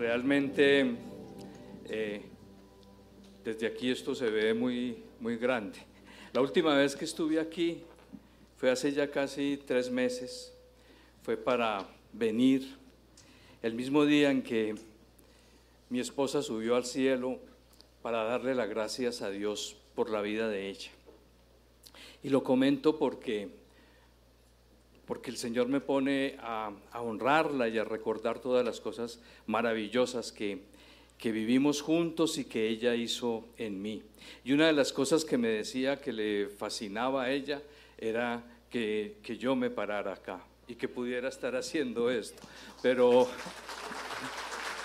realmente eh, desde aquí esto se ve muy, muy grande. La última vez que estuve aquí fue hace ya casi tres meses, fue para venir el mismo día en que mi esposa subió al cielo para darle las gracias a Dios por la vida de ella. Y lo comento porque porque el Señor me pone a, honrarla y a recordar todas las cosas maravillosas que, que vivimos juntos y que ella hizo en mí. Y una de las cosas que me decía que le fascinaba a ella era que, que yo me parara acá y que pudiera estar haciendo esto. Pero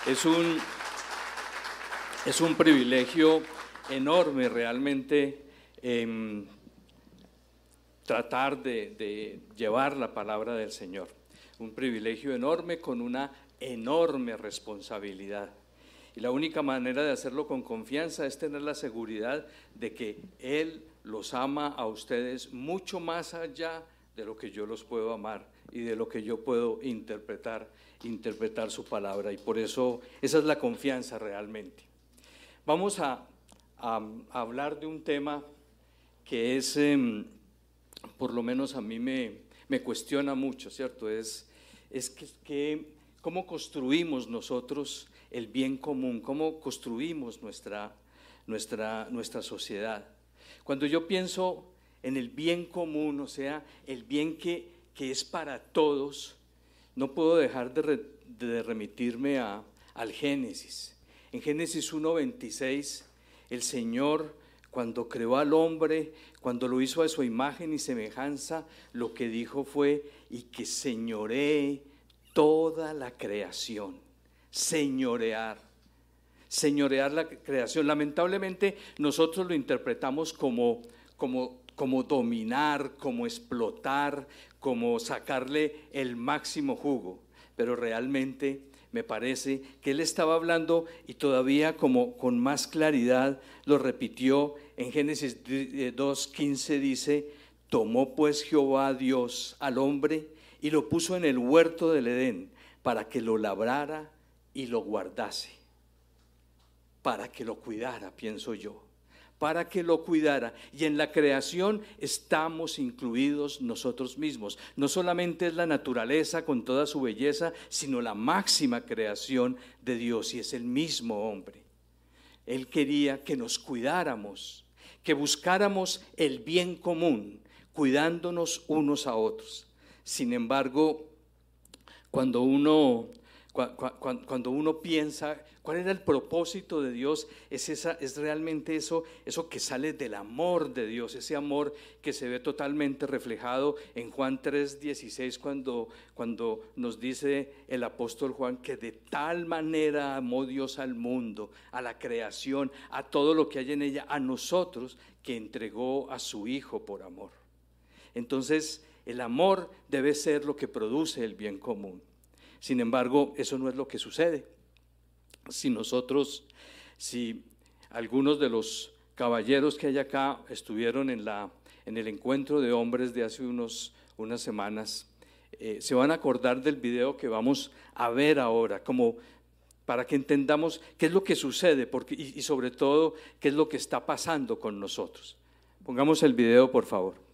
es un, es un privilegio enorme realmente em, tratar de, llevar la palabra del Señor. Un privilegio enorme con una enorme responsabilidad. Y la única manera de hacerlo con confianza es tener la seguridad de que Él los ama a ustedes mucho más allá de lo que yo los puedo amar y de lo que yo puedo interpretar, interpretar su palabra. Y por eso esa es la confianza realmente. Vamos a, hablar de un tema que es... Em, por lo menos a mí me, cuestiona mucho, ¿cierto? Es, que, cómo construimos nosotros el bien común, cómo construimos nuestra, sociedad. Cuando yo pienso en el bien común, o sea, el bien que, es para todos, no puedo dejar de, de remitirme a, al Génesis. En Génesis 1.26, el Señor cuando creó al hombre, cuando lo hizo a su imagen y semejanza, lo que dijo fue, y que señoree toda la creación, señorear, señorear la creación. Lamentablemente nosotros lo interpretamos como, como, como dominar, como explotar, como sacarle el máximo jugo, pero realmente me parece que él estaba hablando y todavía como con más claridad lo repitió en Génesis 2.15 dice, tomó pues Jehová Dios al hombre y lo puso en el huerto del Edén para que lo labrara y lo guardase, para que lo cuidara, pienso yo para que lo cuidara. Y en la creación estamos incluidos nosotros mismos. No solamente es la naturaleza con toda su belleza, sino la máxima creación de Dios y es el mismo hombre. Él quería que nos cuidáramos, que buscáramos el bien común, cuidándonos unos a otros. Sin embargo, cuando uno cuando uno piensa cuál era el propósito de Dios, es, esa, es realmente eso, eso que sale del amor de Dios, ese amor que se ve totalmente reflejado en Juan 3:16 cuando, cuando nos dice el apóstol Juan que de tal manera amó Dios al mundo, a la creación, a todo lo que hay en ella, a nosotros, que entregó a su Hijo por amor. Entonces, el amor debe ser lo que produce el bien común. Sin embargo, eso no es lo que sucede. Si nosotros, si algunos de los caballeros que hay acá estuvieron en, la, en el encuentro de hombres de hace unos, unas semanas, eh, se van a acordar del video que vamos a ver ahora, como para que entendamos qué es lo que sucede porque, y sobre todo qué es lo que está pasando con nosotros. Pongamos el video, por favor.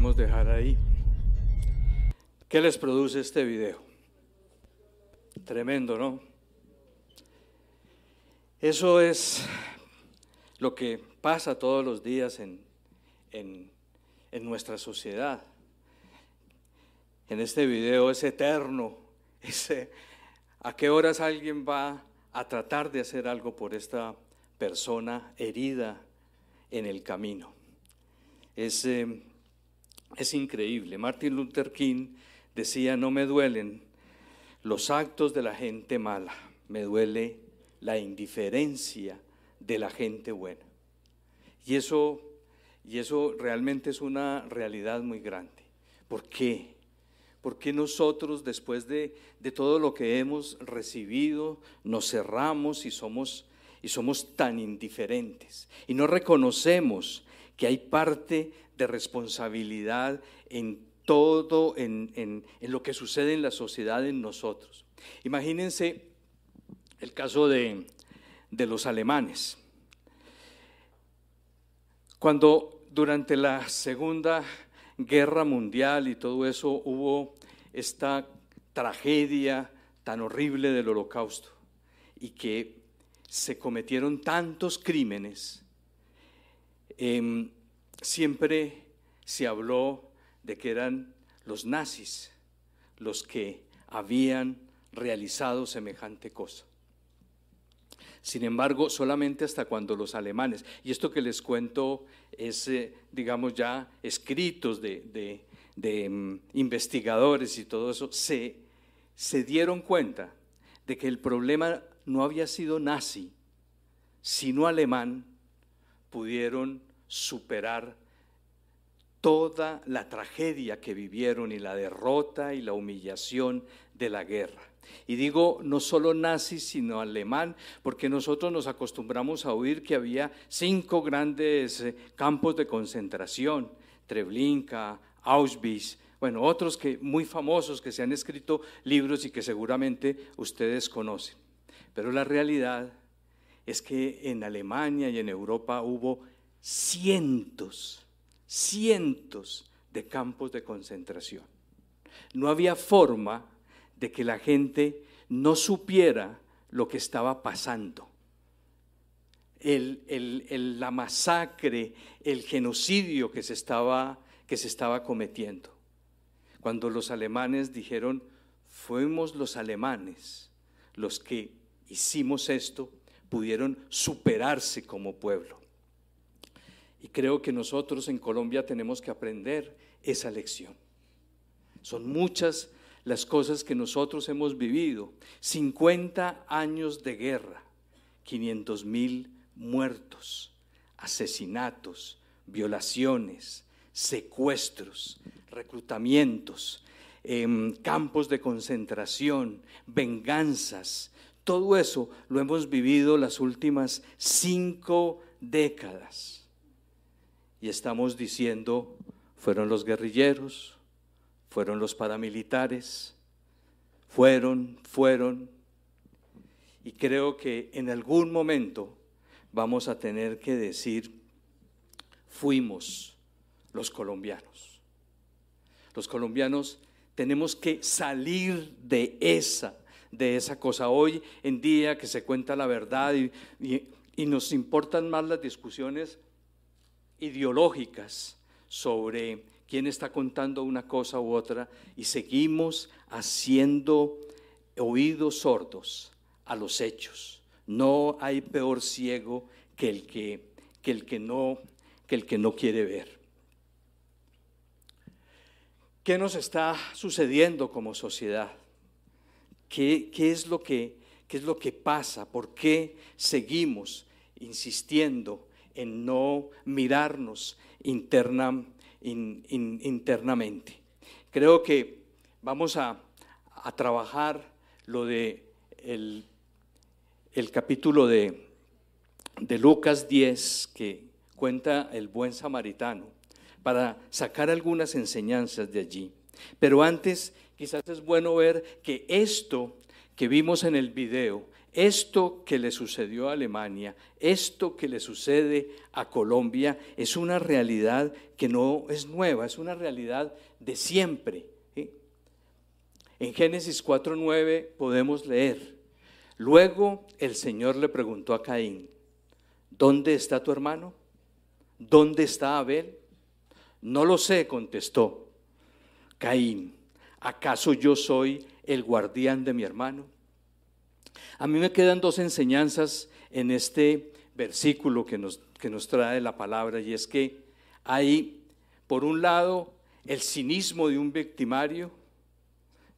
Podemos dejar ahí. ¿Qué les produce este video? Tremendo, ¿no? Eso es lo que pasa todos los días en, en, en nuestra sociedad. En este video es eterno, ese, ¿a qué horas alguien va a tratar de hacer algo por esta persona herida en el camino? Es, eh, es increíble. Martin Luther King decía, no me duelen los actos de la gente mala, me duele la indiferencia de la gente buena. Y eso, y eso realmente es una realidad muy grande. ¿Por qué? Porque nosotros, después de, de, todo lo que hemos recibido, nos cerramos y somos, y somos tan indiferentes? Y no reconocemos que hay parte de responsabilidad en todo, en, en, en lo que sucede en la sociedad, en nosotros. Imagínense el caso de, de los alemanes. Cuando durante la Segunda Guerra Mundial y todo eso hubo esta tragedia tan horrible del holocausto y que se cometieron tantos crímenes, eh, siempre se habló de que eran los nazis los que habían realizado semejante cosa. Sin embargo, solamente hasta cuando los alemanes, y esto que les cuento es, eh, digamos, ya escritos de, mm, investigadores y todo eso, se, se dieron cuenta de que el problema no había sido nazi, sino alemán, pudieron superar toda la tragedia que vivieron y la derrota y la humillación de la guerra. Y digo no solo nazi, sino alemán, porque nosotros nos acostumbramos a oír que había cinco grandes eh, campos de concentración, Treblinka, Auschwitz, bueno, otros que muy famosos que se han escrito libros y que seguramente ustedes conocen. Pero la realidad es que en Alemania y en Europa hubo cientos cientos de campos de concentración. No había forma de que la gente no supiera lo que estaba pasando. la masacre, el genocidio que se, estaba, que se estaba cometiendo. Cuando los alemanes dijeron, fuimos los alemanes los que hicimos esto, pudieron superarse como pueblo. Y creo que nosotros en Colombia tenemos que aprender esa lección. Son muchas las cosas que nosotros hemos vivido. 50 años de guerra, 500 mil muertos, asesinatos, violaciones, secuestros, reclutamientos, em, campos de concentración, venganzas. Todo eso lo hemos vivido las últimas cinco décadas y estamos diciendo, fueron los guerrilleros, fueron los paramilitares, fueron, fueron, y creo que en algún momento vamos a tener que decir, fuimos los colombianos. Los colombianos tenemos que salir de esa, de esa cosa. Hoy en día que se cuenta la verdad y, y, y nos importan más las discusiones ideológicas sobre quién está contando una cosa u otra y seguimos haciendo oídos sordos a los hechos. No hay peor ciego que el que, que el que, no, que, el que no quiere ver. ¿Qué nos está sucediendo como sociedad? ¿Qué, qué es lo que, ¿Qué es lo que pasa? ¿Por qué seguimos insistiendo en no mirarnos interna, internamente. Creo que vamos a, trabajar lo de el, capítulo de, de Lucas 10 que cuenta el buen samaritano para sacar algunas enseñanzas de allí. Pero antes quizás es bueno ver que esto que vimos en el video esto que le sucedió a Alemania, esto que le sucede a Colombia, es una realidad que no es nueva, es una realidad de siempre. En Génesis 4.9 podemos leer, luego el Señor le preguntó a Caín, ¿dónde está tu hermano? ¿Dónde está Abel? No lo sé, contestó Caín. ¿Acaso yo soy el guardián de mi hermano? A mí me quedan dos enseñanzas en este versículo que nos, que nos trae la palabra y es que hay, por un lado, el cinismo de un victimario,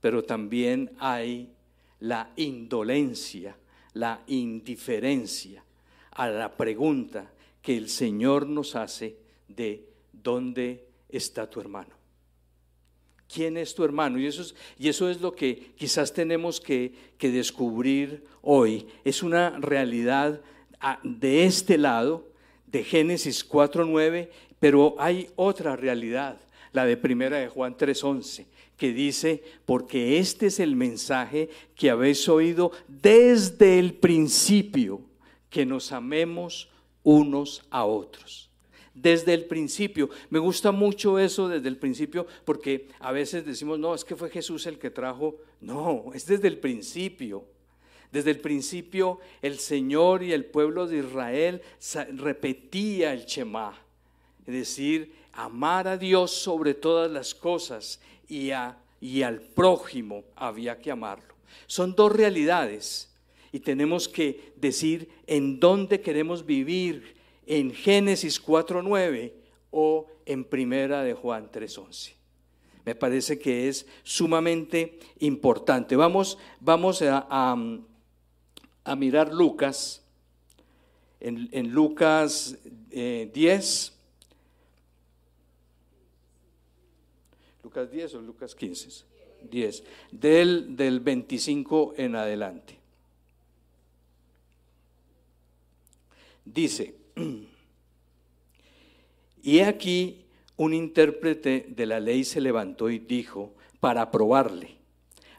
pero también hay la indolencia, la indiferencia a la pregunta que el Señor nos hace de ¿dónde está tu hermano? ¿Quién es tu hermano? Y eso es, y eso es lo que quizás tenemos que, que descubrir hoy. Es una realidad ah, de este lado, de Génesis 4.9, pero hay otra realidad, la de Primera de Juan 3.11, que dice, porque este es el mensaje que habéis oído desde el principio, que nos amemos unos a otros. Desde el principio. Me gusta mucho eso desde el principio porque a veces decimos, no, es que fue Jesús el que trajo. No, es desde el principio. Desde el principio el Señor y el pueblo de Israel repetía el Shema, es decir, amar a Dios sobre todas las cosas y, a, y al prójimo había que amarlo. Son dos realidades y tenemos que decir en dónde queremos vivir, en Génesis 4.9 o en Primera de Juan 3.11. Me parece que es sumamente importante. Vamos, a, mirar Lucas, en, Lucas 10. Eh, Lucas 10 o Lucas 15. 10. Del, del 25 en adelante. Dice, y aquí un intérprete de la ley se levantó y dijo, para probarle,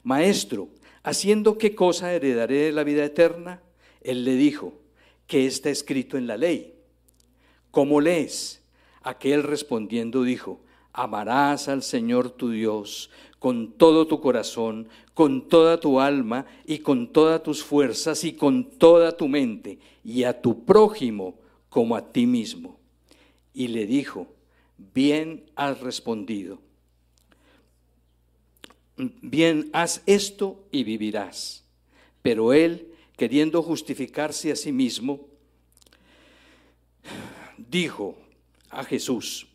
Maestro, ¿haciendo qué cosa heredaré la vida eterna? Él le dijo, ¿qué está escrito en la ley? ¿Cómo lees? Aquel respondiendo dijo, amarás al Señor tu Dios con todo tu corazón, con toda tu alma y con todas tus fuerzas y con toda tu mente, y a tu prójimo como a ti mismo. Y le dijo, bien has respondido. Bien, haz esto y vivirás. Pero él, queriendo justificarse a sí mismo, dijo a Jesús,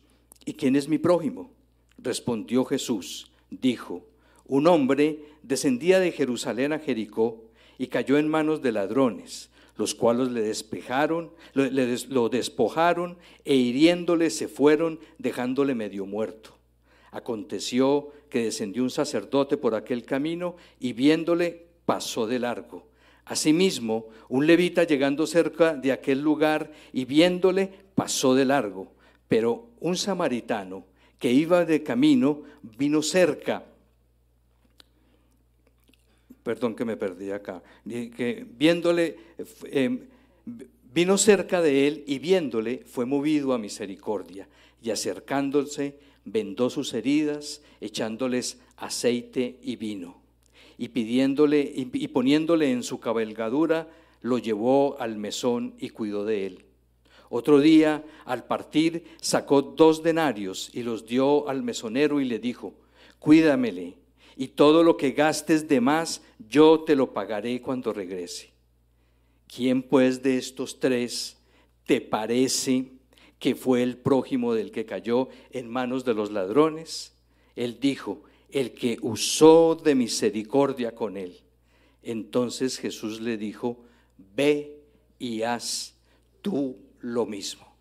¿y quién es mi prójimo? Respondió Jesús, dijo, un hombre descendía de Jerusalén a Jericó y cayó en manos de ladrones, los cuales le despejaron, lo, despojaron e hiriéndole se fueron, dejándole medio muerto. Aconteció que descendió un sacerdote por aquel camino y viéndole pasó de largo. Asimismo, un levita llegando cerca de aquel lugar y viéndole pasó de largo. Pero un samaritano que iba de camino, vino cerca. Perdón que me perdí acá. Que viéndole, em, vino cerca de él y viéndole fue movido a misericordia y acercándose vendó sus heridas, echándoles aceite y vino. Y pidiéndole y poniéndole en su cabalgadura, lo llevó al mesón y cuidó de él. Otro día, al partir, sacó dos denarios y los dio al mesonero y le dijo, cuídamele, y todo lo que gastes de más, yo te lo pagaré cuando regrese. ¿Quién pues de estos tres te parece que fue el prójimo del que cayó en manos de los ladrones? Él dijo, el que usó de misericordia con él. Entonces Jesús le dijo, ve y haz tú lo mismo.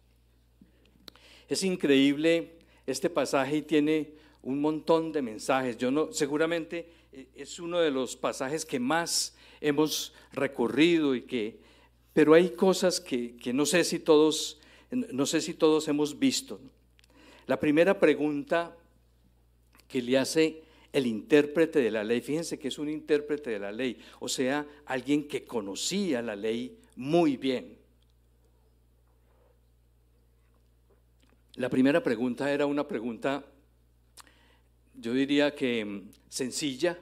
Es increíble este pasaje y tiene un montón de mensajes. Yo no, seguramente eh, es uno de los pasajes que más hemos recorrido y que, pero hay cosas que, que no sé si todos, no sé si todos hemos visto. La primera pregunta que le hace el intérprete de la ley. Fíjense que es un intérprete de la ley, o sea, alguien que conocía la ley muy bien. La primera pregunta era una pregunta, yo diría que mm, sencilla,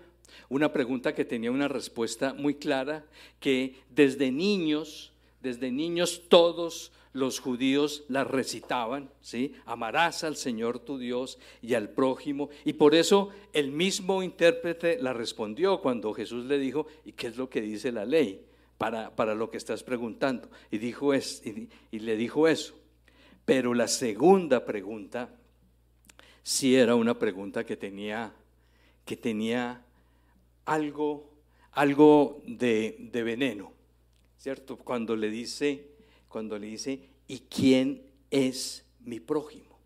una pregunta que tenía una respuesta muy clara, que desde niños, desde niños todos los judíos la recitaban, ¿sí? Amarás al Señor tu Dios y al prójimo. Y por eso el mismo intérprete la respondió cuando Jesús le dijo, ¿y qué es lo que dice la ley para, para lo que estás preguntando? Y, dijo es, y, le dijo eso. Pero la segunda pregunta sí era una pregunta que tenía, que tenía algo, algo de, de veneno, ¿cierto? Cuando le dice cuando le dice, ¿y quién es mi prójimo?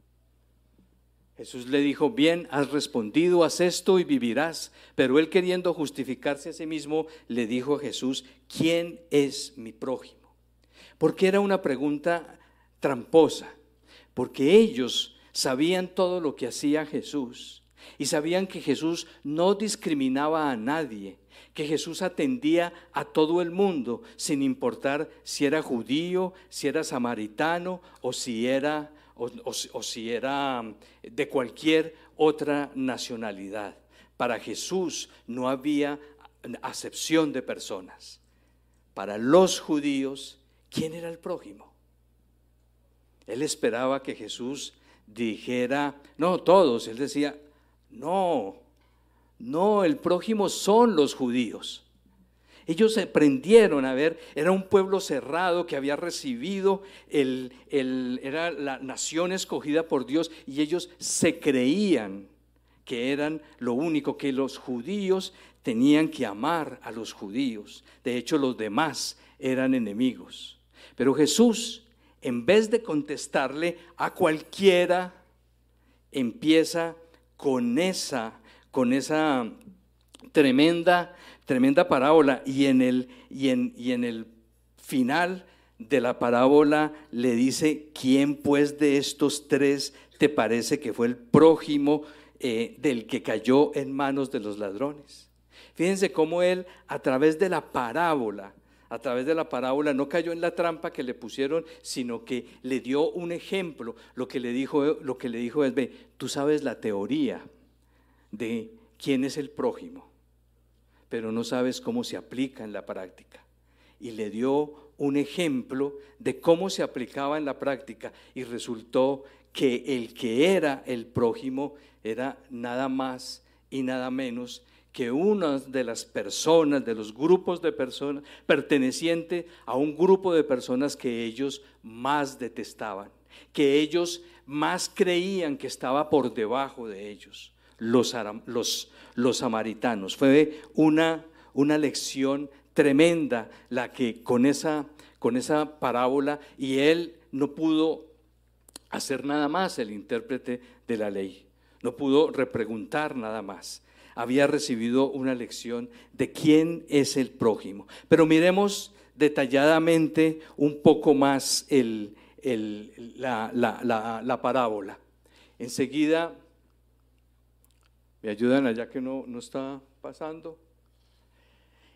Jesús le dijo, bien, has respondido, haz esto y vivirás. Pero él queriendo justificarse a sí mismo, le dijo a Jesús, ¿quién es mi prójimo? Porque era una pregunta tramposa, porque ellos sabían todo lo que hacía Jesús y sabían que Jesús no discriminaba a nadie, que Jesús atendía a todo el mundo, sin importar si era judío, si era samaritano o si era, o, si era mm, de cualquier otra nacionalidad. Para Jesús no había acepción de personas. Para los judíos, ¿quién era el prójimo? Él esperaba que Jesús dijera, no, todos, él decía, no, no, el prójimo son los judíos. Ellos se prendieron a ver, era un pueblo cerrado que había recibido, el, era la nación escogida por Dios y ellos se creían que eran lo único, que los judíos tenían que amar a los judíos. De hecho, los demás eran enemigos. Pero Jesús, en vez de contestarle a cualquiera, empieza con esa con esa tremenda, tremenda parábola y en el, y en, y en el final de la parábola le dice, ¿quién pues de estos tres te parece que fue el prójimo eh, del que cayó en manos de los ladrones? Fíjense cómo él a través de la parábola, a través de la parábola no cayó en la trampa que le pusieron, sino que le dio un ejemplo. Lo que le dijo, lo que le dijo es, ve, tú sabes la teoría, de quién es el prójimo, pero no sabes cómo se aplica en la práctica. Y le dio un ejemplo de cómo se aplicaba en la práctica y resultó que el que era el prójimo era nada más y nada menos que una de las personas, de los grupos de personas, perteneciente a un grupo de personas que ellos más detestaban, que ellos más creían que estaba por debajo de ellos los, los, samaritanos. Fue una, una lección tremenda la que con esa, con esa parábola y él no pudo hacer nada más, el intérprete de la ley. No pudo repreguntar nada más. Había recibido una lección de quién es el prójimo. Pero miremos detalladamente un poco más el, la, la, la parábola. Enseguida ¿Me ayudan allá que no, no está pasando?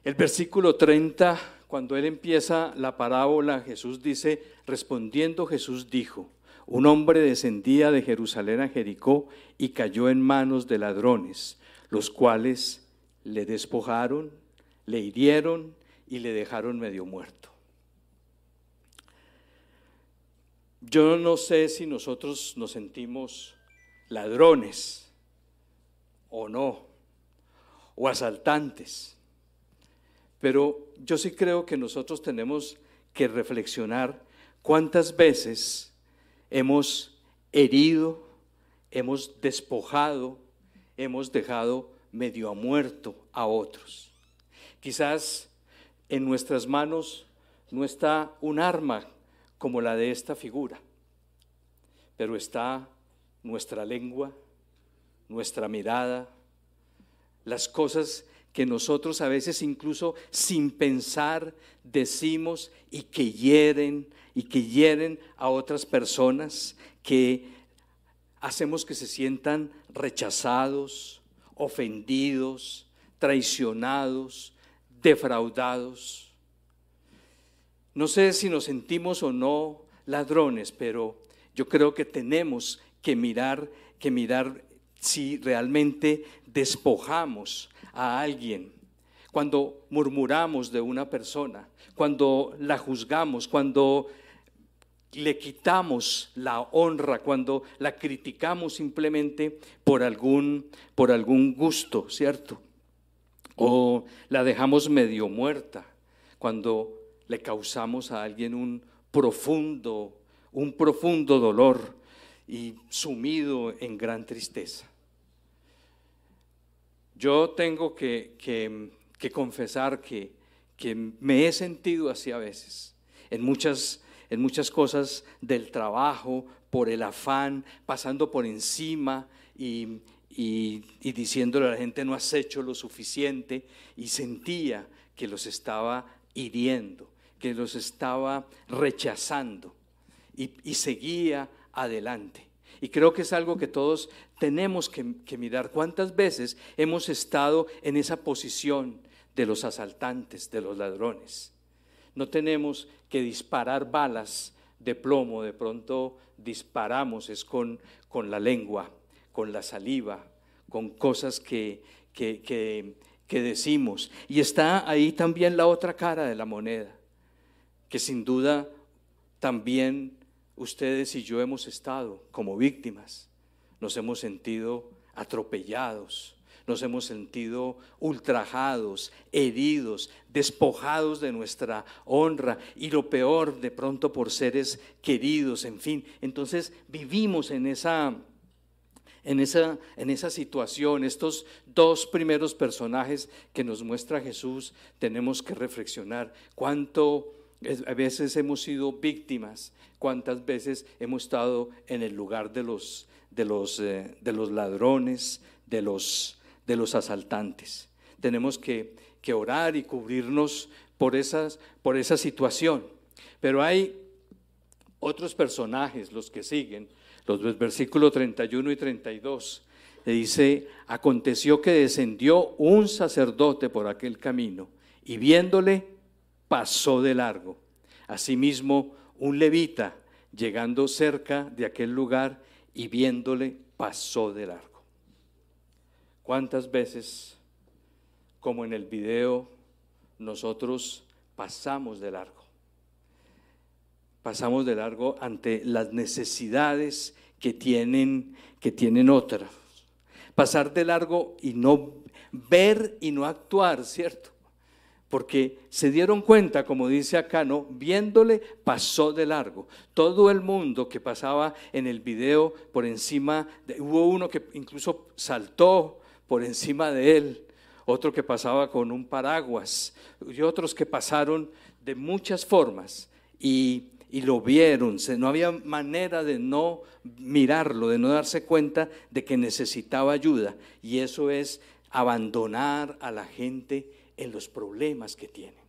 El versículo 30, cuando él empieza la parábola, Jesús dice, respondiendo Jesús dijo, un hombre descendía de Jerusalén a Jericó y cayó en manos de ladrones, los cuales le despojaron, le hirieron y le dejaron medio muerto. Yo no sé si nosotros nos sentimos ladrones o no, o asaltantes. Pero yo sí creo que nosotros tenemos que reflexionar cuántas veces hemos herido, hemos despojado, hemos dejado medio a muerto a otros. Quizás en nuestras manos no está un arma como la de esta figura, pero está nuestra lengua, nuestra mirada, las cosas que nosotros a veces incluso sin pensar decimos y que hieren y que hieren a otras personas, que hacemos que se sientan rechazados ofendidos, traicionados, defraudados. No sé si nos sentimos o no ladrones, pero yo creo que tenemos que mirar, que mirar si realmente despojamos a alguien. Cuando murmuramos de una persona, cuando la juzgamos, cuando le quitamos la honra, cuando la criticamos simplemente por algún, por algún gusto, ¿cierto? O la dejamos medio muerta, cuando le causamos a alguien un profundo, un profundo dolor y sumido en gran tristeza. Yo tengo que, que, confesar que, que me he sentido así a veces, en muchas en muchas cosas del trabajo, por el afán, pasando por encima y, diciéndole a la gente no has hecho lo suficiente y sentía que los estaba hiriendo, que los estaba rechazando y, seguía adelante. Y creo que es algo que todos tenemos que, que, mirar. ¿Cuántas veces hemos estado en esa posición de los asaltantes, de los ladrones? No tenemos que disparar balas de plomo, de pronto disparamos, es con, con la lengua, con la saliva, con cosas que, que, que, decimos. Y está ahí también la otra cara de la moneda, que sin duda también ustedes y yo hemos estado como víctimas, nos hemos sentido atropellados, nos hemos sentido ultrajados, heridos, despojados de nuestra honra y lo peor de pronto por seres queridos, en fin. Entonces vivimos en esa, en esa, en esa situación. Estos dos primeros personajes que nos muestra Jesús, tenemos que reflexionar cuánto a veces hemos sido víctimas, cuántas veces hemos estado en el lugar de los, de los, eh, de los ladrones, de los de los asaltantes. Tenemos que, orar y cubrirnos por, por esa situación. Pero hay otros personajes, los que siguen, los versículos 31 y 32. Le dice, aconteció que descendió un sacerdote por aquel camino y viéndole pasó de largo. Asimismo, un levita, llegando cerca de aquel lugar y viéndole, pasó de largo. ¿Cuántas veces, como en el video, nosotros pasamos de largo? Pasamos de largo ante las necesidades que tienen, que tienen otras. Pasar de largo y no ver y no actuar, ¿cierto? porque se dieron cuenta, como dice acá, ¿no? Viéndole, pasó de largo. Todo el mundo que pasaba en el video por encima, hubo uno que incluso saltó por encima de él, otro que pasaba con un paraguas y otros que pasaron de muchas formas y, lo vieron. No había manera de no mirarlo, de no darse cuenta de que necesitaba ayuda. Y eso es abandonar a la gente en los problemas que tienen.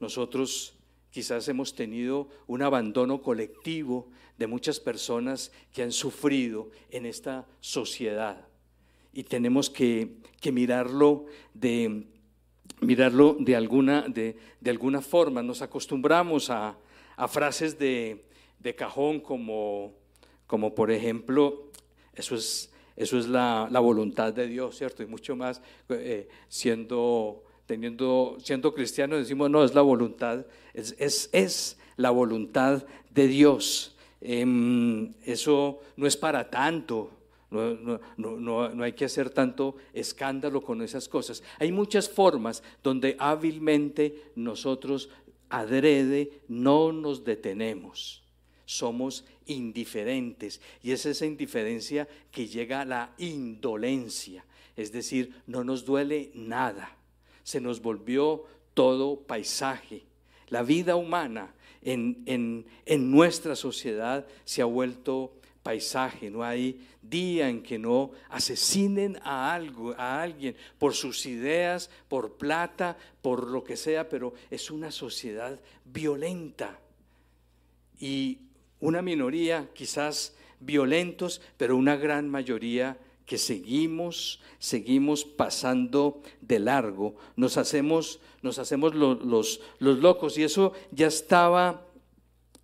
Nosotros quizás hemos tenido un abandono colectivo de muchas personas que han sufrido en esta sociedad y tenemos que, mirarlo de mirarlo de alguna, de, alguna forma. Nos acostumbramos a, frases de, cajón como, como, por ejemplo, eso es, eso es la, voluntad de Dios, ¿cierto? Y mucho más eh, siendo, teniendo, siendo cristianos decimos, no, es la voluntad, es, es, la voluntad de Dios. Em, eso no es para tanto, no, no, hay que hacer tanto escándalo con esas cosas. Hay muchas formas donde hábilmente nosotros adrede no nos detenemos. Somos indiferentes y es esa indiferencia que llega a la indolencia, es decir, no nos duele nada. Se nos volvió todo paisaje. La vida humana en, en, en nuestra sociedad se ha vuelto paisaje, no hay día en que no asesinen a algo, a alguien por sus ideas, por plata, por lo que sea, pero es una sociedad violenta. Y una minoría quizás violentos, pero una gran mayoría que seguimos, seguimos pasando de largo, nos hacemos, nos hacemos los, los, los locos. Y eso ya estaba,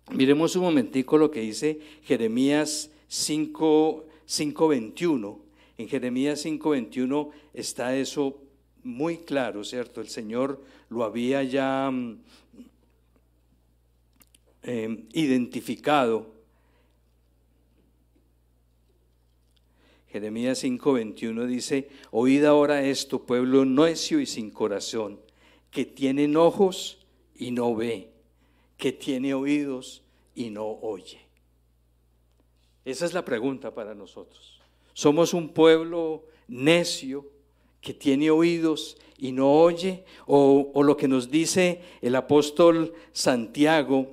miremos un momentico lo que dice Jeremías 5, 5.21. En Jeremías 5.21 está eso muy claro, ¿cierto? El Señor lo había ya mm, eh, identificado. Jeremías 5:21 dice, oíd ahora esto, pueblo necio y sin corazón, que tienen ojos y no ve, que tiene oídos y no oye. Esa es la pregunta para nosotros. ¿Somos un pueblo necio que tiene oídos y no oye? O, o lo que nos dice el apóstol Santiago,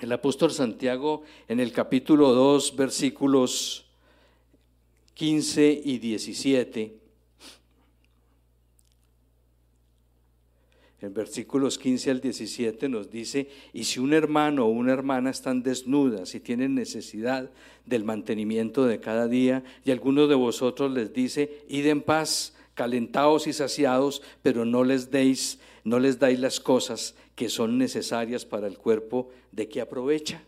el apóstol Santiago en el capítulo 2, versículos 15 y 17. En versículos 15 al 17 nos dice, y si un hermano o una hermana están desnudas y tienen necesidad del mantenimiento de cada día, y alguno de vosotros les dice, id en paz, calentados y saciados, pero no les deis, no les dais las cosas que son necesarias para el cuerpo, ¿de qué aprovecha?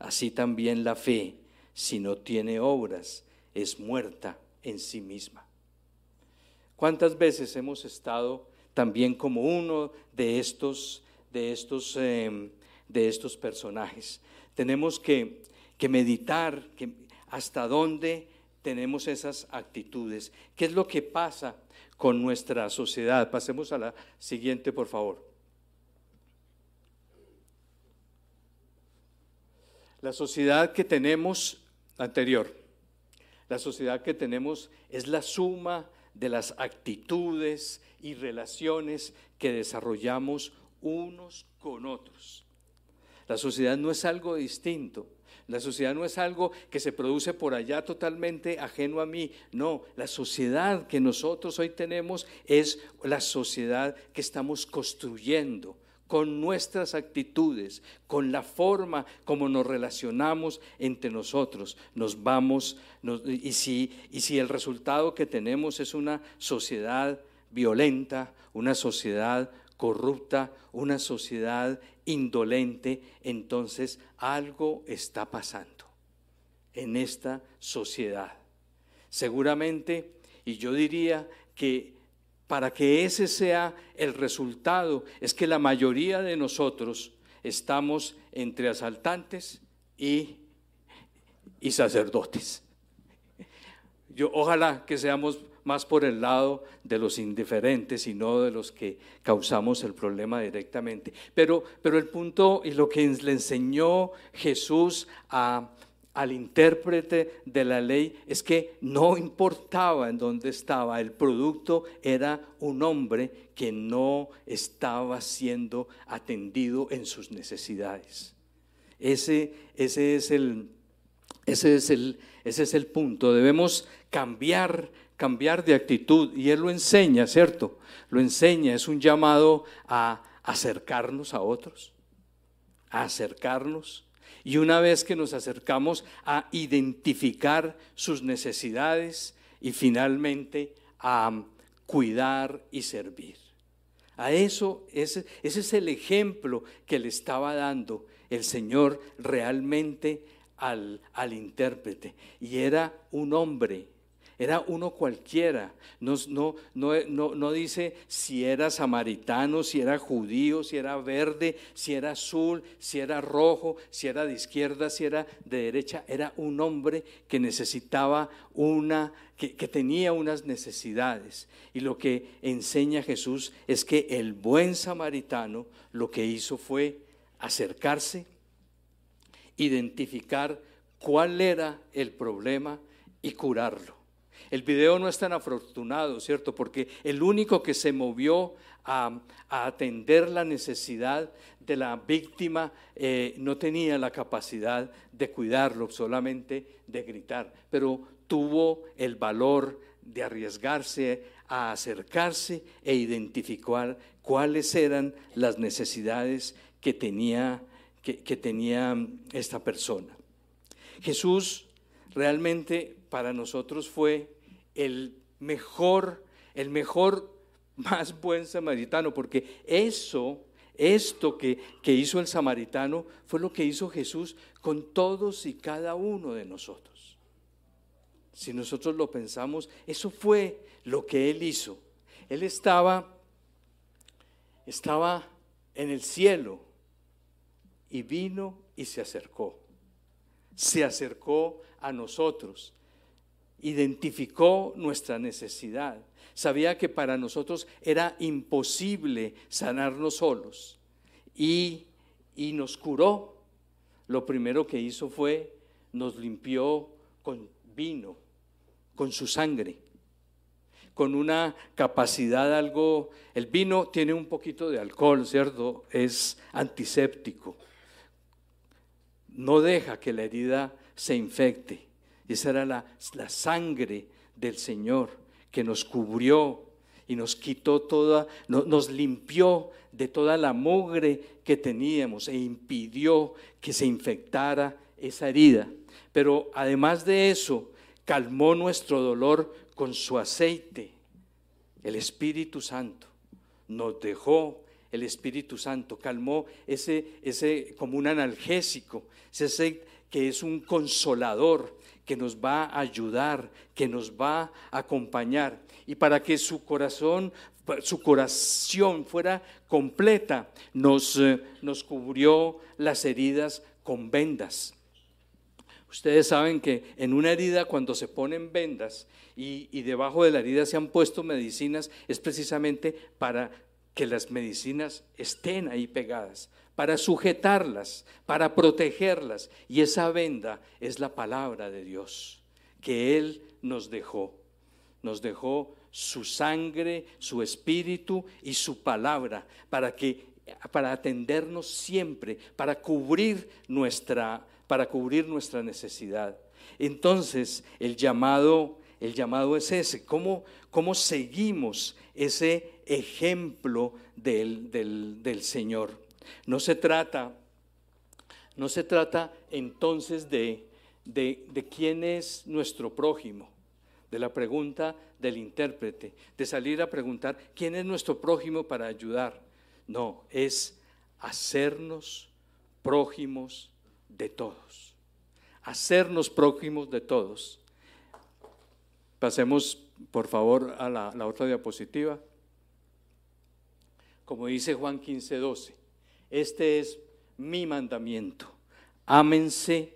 Así también la fe, si no tiene obras, es muerta en sí misma. ¿Cuántas veces hemos estado también como uno de estos, de estos, em, de estos personajes. Tenemos que, que meditar que hasta dónde tenemos esas actitudes. ¿Qué es lo que pasa con nuestra sociedad? Pasemos a la siguiente, por favor. La sociedad que tenemos anterior, la sociedad que tenemos es la suma de las actitudes y relaciones que desarrollamos unos con otros. La sociedad no es algo distinto. La sociedad no es algo que se produce por allá totalmente ajeno a mí. No, la sociedad que nosotros hoy tenemos es la sociedad que estamos construyendo con nuestras actitudes, con la forma como nos relacionamos entre nosotros, nos vamos, y, si, y si el resultado que tenemos es una sociedad violenta, una sociedad corrupta, una sociedad indolente, entonces algo está pasando en esta sociedad. Seguramente, y yo diría que para que ese sea el resultado, es que la mayoría de nosotros estamos entre asaltantes y, y sacerdotes. Yo ojalá que seamos más por el lado de los indiferentes y no de los que causamos el problema directamente. Pero, pero el punto y lo que le enseñó Jesús a, al intérprete de la ley es que no importaba en dónde estaba, el producto era un hombre que no estaba siendo atendido en sus necesidades. Ese, ese, es, el, ese, es, el, ese es el punto. Debemos cambiar, cambiar de actitud y Él lo enseña, ¿cierto? Lo enseña, es un llamado a acercarnos a otros, a acercarnos y una vez que nos acercamos a identificar sus necesidades y finalmente a cuidar y servir. A eso, ese, ese es el ejemplo que le estaba dando el Señor realmente al, al intérprete. Y era un hombre era uno cualquiera. No, dice si era samaritano, si era judío, si era verde, si era azul, si era rojo, si era de izquierda, si era de derecha. Era un hombre que necesitaba una, que tenía unas necesidades. Y lo que enseña Jesús es que el buen samaritano lo que hizo fue acercarse, identificar cuál era el problema y curarlo. El video no es tan afortunado, ¿cierto? Porque el único que se movió a, atender la necesidad de la víctima eh, no tenía la capacidad de cuidarlo, solamente de gritar, pero tuvo el valor de arriesgarse a acercarse e identificar cuáles eran las necesidades que tenía, que tenía esta persona. Jesús realmente para nosotros fue el mejor, el mejor, más buen samaritano, porque eso, esto que, que hizo el samaritano fue lo que hizo Jesús con todos y cada uno de nosotros. Si nosotros lo pensamos, eso fue lo que Él hizo. Él estaba, estaba en el cielo y vino y se acercó. Se acercó a nosotros identificó nuestra necesidad. Sabía que para nosotros era imposible sanarnos solos y, y nos curó. Lo primero que hizo fue nos limpió con vino, con su sangre, con una capacidad algo, el vino tiene un poquito de alcohol, ¿cierto? Es antiséptico. No deja que la herida se infecte. Esa era la, sangre del Señor que nos cubrió y nos quitó toda, nos limpió de toda la mugre que teníamos e impidió que se infectara esa herida. Pero además de eso, calmó nuestro dolor con su aceite. El Espíritu Santo nos dejó el Espíritu Santo, calmó ese, ese como un analgésico, ese que es un consolador, que nos va a ayudar, que nos va a acompañar. Y para que su corazón, su corazón fuera completa, nos, eh, nos cubrió las heridas con vendas. Ustedes saben que en una herida cuando se ponen vendas y, y, debajo de la herida se han puesto medicinas, es precisamente para que las medicinas estén ahí pegadas, para sujetarlas, para protegerlas. Y esa venda es la palabra de Dios que Él nos dejó. Nos dejó su sangre, su espíritu y su palabra para que para atendernos siempre, para cubrir nuestra para cubrir nuestra necesidad. Entonces, el llamado el llamado es ese, cómo, cómo seguimos ese ejemplo del, del, del Señor. No se trata, no se trata entonces de, de, quién es nuestro prójimo, de la pregunta del intérprete, de salir a preguntar quién es nuestro prójimo para ayudar. No, es hacernos prójimos de todos. Hacernos prójimos de todos. Pasemos, por favor, a la, la otra diapositiva. Como dice Juan 15, 12. Este es mi mandamiento. Ámense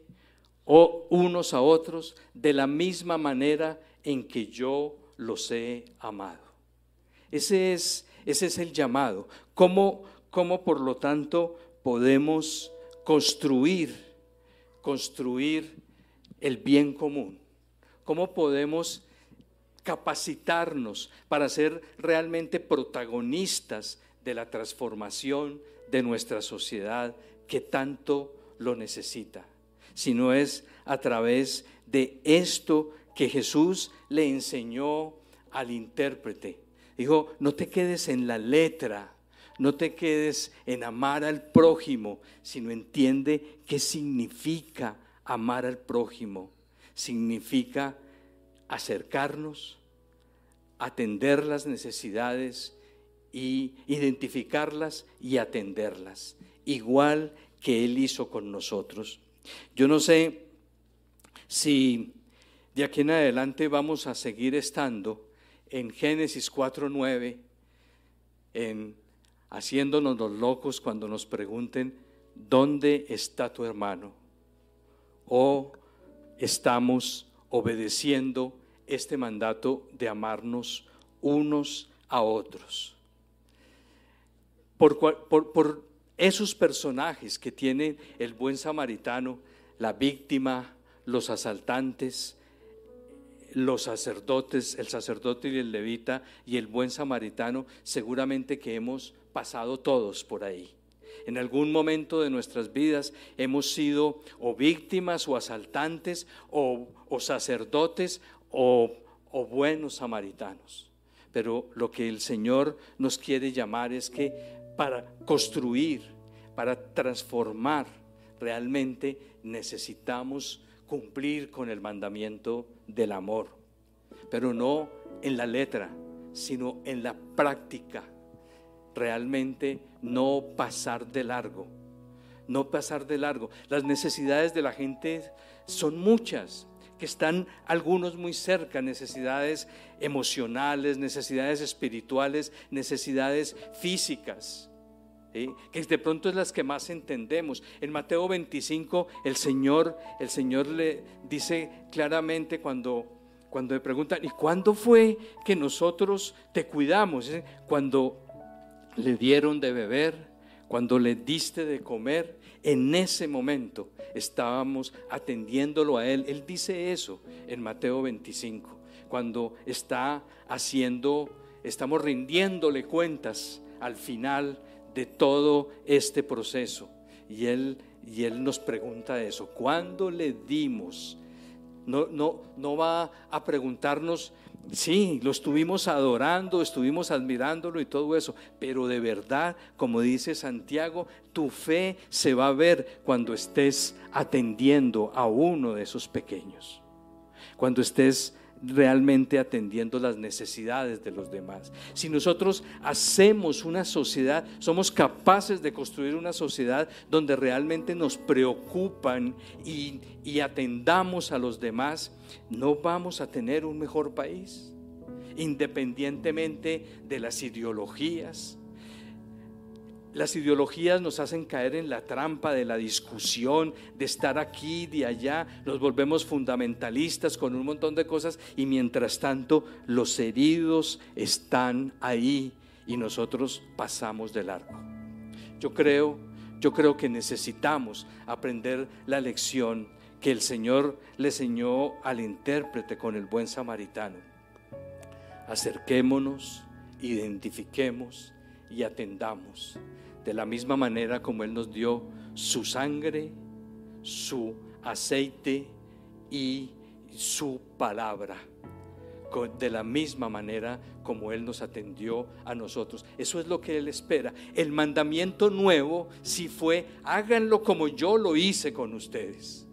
unos a otros de la misma manera en que yo los he amado. Ese es, ese es el llamado. ¿Cómo, ¿Cómo, por lo tanto, podemos construir, construir el bien común? ¿Cómo podemos capacitarnos para ser realmente protagonistas de la transformación de nuestra sociedad que tanto lo necesita, sino es a través de esto que Jesús le enseñó al intérprete. Dijo, no te quedes en la letra, no te quedes en amar al prójimo, sino entiende qué significa amar al prójimo. Significa acercarnos, atender las necesidades y identificarlas y atenderlas, igual que Él hizo con nosotros. Yo no sé si de aquí en adelante vamos a seguir estando en Génesis 4.9, en haciéndonos los locos cuando nos pregunten, ¿dónde está tu hermano? O estamos obedeciendo este mandato de amarnos unos a otros por, esos personajes que tiene el buen samaritano, la víctima, los asaltantes, los sacerdotes, el sacerdote y el levita y el buen samaritano, seguramente que hemos pasado todos por ahí. En algún momento de nuestras vidas hemos sido o víctimas o asaltantes o, sacerdotes o buenos samaritanos. Pero lo que el Señor nos quiere llamar es que para construir, para transformar, realmente necesitamos cumplir con el mandamiento del amor, pero no en la letra, sino en la práctica. Realmente no pasar de largo, no pasar de largo. Las necesidades de la gente son muchas, que están algunos muy cerca, necesidades emocionales, necesidades espirituales, necesidades físicas. Que de pronto es las que más entendemos. En Mateo 25 el Señor, el Señor le dice claramente cuando, cuando le preguntan, ¿y cuándo fue que nosotros te cuidamos? Cuando le dieron de beber, cuando le diste de comer, en ese momento estábamos atendiéndolo a Él. Él dice eso en Mateo 25, cuando está haciendo, estamos rindiéndole cuentas al final de todo este proceso. Y Él, y él nos pregunta eso, ¿cuándo le dimos? No, no, no va a preguntarnos Sí, lo estuvimos adorando, estuvimos admirándolo y todo eso, pero de verdad, como dice Santiago, tu fe se va a ver cuando estés atendiendo a uno de esos pequeños, cuando estés realmente atendiendo las necesidades de los demás. Si nosotros hacemos una sociedad, somos capaces de construir una sociedad donde realmente nos preocupan y, y atendamos a los demás, no vamos a tener un mejor país, independientemente de las ideologías, las ideologías nos hacen caer en la trampa de la discusión, de estar aquí, de allá, nos volvemos fundamentalistas con un montón de cosas y mientras tanto los heridos están ahí y nosotros pasamos de largo. Yo creo, yo creo que necesitamos aprender la lección que el Señor le enseñó al intérprete con el buen samaritano. Acerquémonos, identifiquemos y atendamos de la misma manera como Él nos dio su sangre, su aceite y su palabra. De la misma manera como Él nos atendió a nosotros. Eso es lo que Él espera. El mandamiento nuevo si fue, háganlo como yo lo hice con ustedes.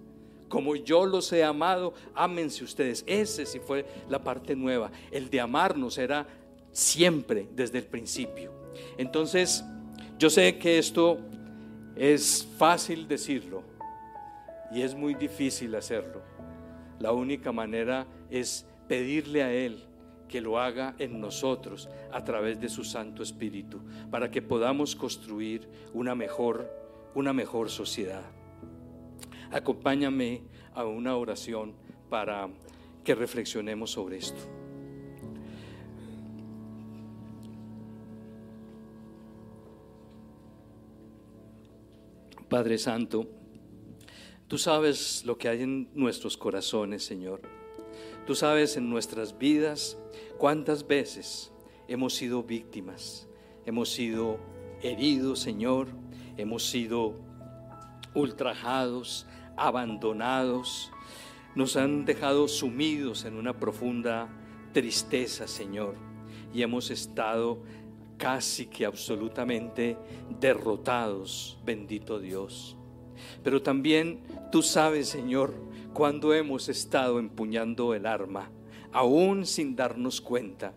Como yo los he amado, ámense ustedes. Ese sí fue la parte nueva. El de amarnos era siempre desde el principio. Entonces, yo sé que esto es fácil decirlo y es muy difícil hacerlo. La única manera es pedirle a Él que lo haga en nosotros a través de su Santo Espíritu, para que podamos construir una mejor, una mejor sociedad. Acompáñame a una oración para que reflexionemos sobre esto. Padre Santo, tú sabes lo que hay en nuestros corazones, Señor. Tú sabes en nuestras vidas cuántas veces hemos sido víctimas, hemos sido heridos, Señor, hemos sido ultrajados, abandonados, nos han dejado sumidos en una profunda tristeza, Señor, y hemos estado casi que absolutamente derrotados, bendito Dios. Pero también tú sabes, Señor, cuando hemos estado empuñando el arma, aún sin darnos cuenta.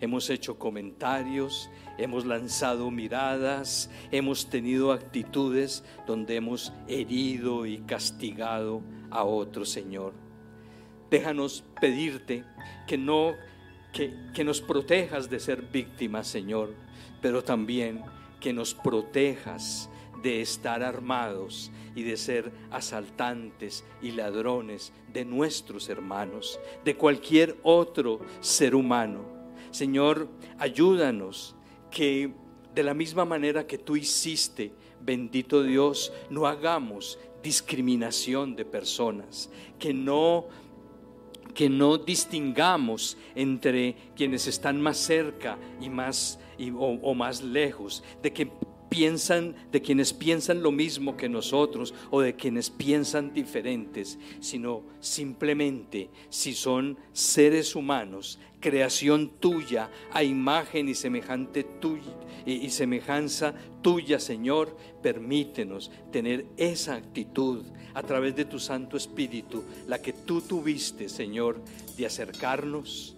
Hemos hecho comentarios, hemos lanzado miradas, hemos tenido actitudes donde hemos herido y castigado a otro Señor. Déjanos pedirte que no que, nos protejas de ser víctimas, Señor, pero también que nos protejas de estar armados y de ser asaltantes y ladrones de nuestros hermanos, de cualquier otro ser humano. Señor, ayúdanos que de la misma manera que tú hiciste, bendito Dios, no hagamos discriminación de personas, que no que no distingamos entre quienes están más cerca y más o, más lejos, de que piensan, de quienes piensan lo mismo que nosotros o de quienes piensan diferentes, sino simplemente si son seres humanos, creación tuya, a imagen y semejante tuya y semejanza tuya, Señor, permítenos tener esa actitud a través de tu Santo Espíritu, la que tú tuviste, Señor, de acercarnos,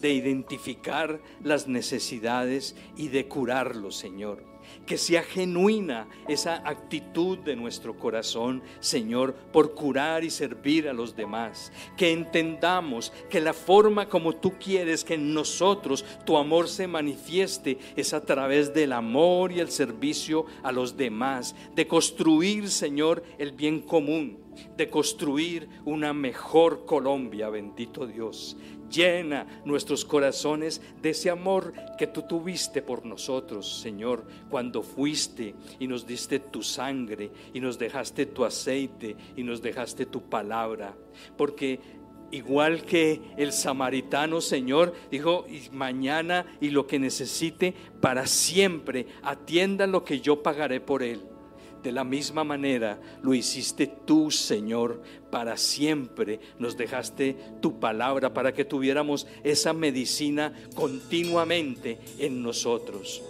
de identificar las necesidades y de curarlos, Señor que sea genuina esa actitud de nuestro corazón, Señor, por curar y servir a los demás. Que entendamos que la forma como tú quieres que en nosotros tu amor se manifieste es a través del amor y el servicio a los demás, de construir, Señor, el bien común de construir una mejor Colombia, bendito Dios. Llena nuestros corazones de ese amor que tú tuviste por nosotros, Señor, cuando fuiste y nos diste tu sangre y nos dejaste tu aceite y nos dejaste tu palabra. Porque igual que el samaritano, Señor, dijo, mañana y lo que necesite, para siempre, atienda lo que yo pagaré por él. De la misma manera lo hiciste tú, Señor, para siempre. Nos dejaste tu palabra para que tuviéramos esa medicina continuamente en nosotros.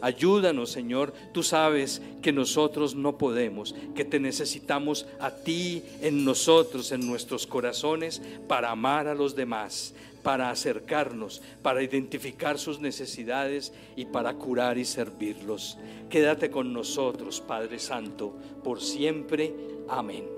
Ayúdanos, Señor. Tú sabes que nosotros no podemos, que te necesitamos a ti en nosotros, en nuestros corazones, para amar a los demás, para acercarnos, para identificar sus necesidades y para curar y servirlos. Quédate con nosotros, Padre Santo, por siempre. Amén.